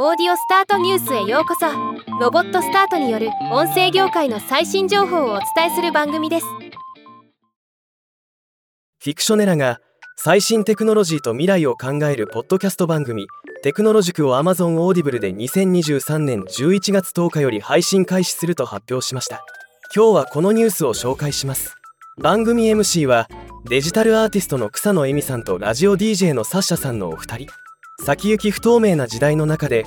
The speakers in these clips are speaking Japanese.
オーディオスタートニュースへようこそ。ロボットスタートによる音声業界の最新情報をお伝えする番組です。フィクショネラが最新テクノロジーと未来を考えるポッドキャスト番組テクノロ塾を Amazon オーディブルで2023年11月10日より配信開始すると発表しました。今日はこのニュースを紹介します。番組 MC はデジタルアーティストの草野絵美さんとラジオ DJ のサッシャさんのお二人。先行き不透明な時代の中で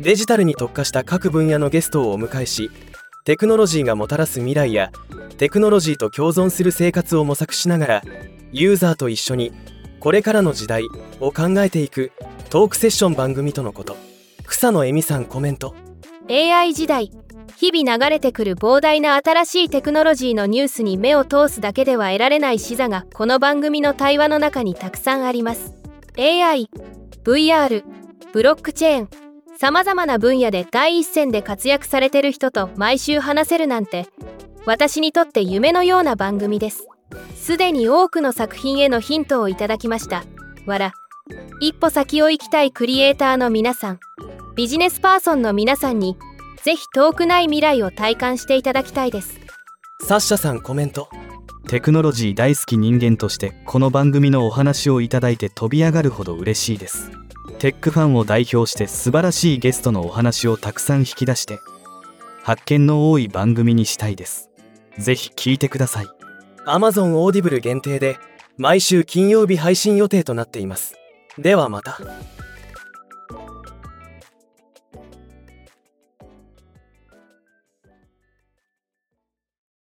デジタルに特化した各分野のゲストをお迎えしテクノロジーがもたらす未来やテクノロジーと共存する生活を模索しながらユーザーと一緒にこれからの時代を考えていくトークセッション番組とのこと。草野恵美さんコメント。AI 時代日々流れてくる膨大な新しいテクノロジーのニュースに目を通すだけでは得られない視座がこの番組の対話の中にたくさんあります。AI VR ブロックチェーンさまざまな分野で第一線で活躍されてる人と毎週話せるなんて私にとって夢のような番組です。すでに多くの作品へのヒントをいただきました。わら一歩先を行きたいクリエイターの皆さんビジネスパーソンの皆さんにぜひ遠くない未来を体感していただきたいです。サッシャさんコメント。テクノロジー大好き人間としてこの番組のお話をいただいて飛び上がるほど嬉しいです。テックファンを代表して素晴らしいゲストのお話をたくさん引き出して発見の多い番組にしたいです。ぜひ聞いてください。Amazon オーディブル限定で毎週金曜日配信予定となっています。ではまた。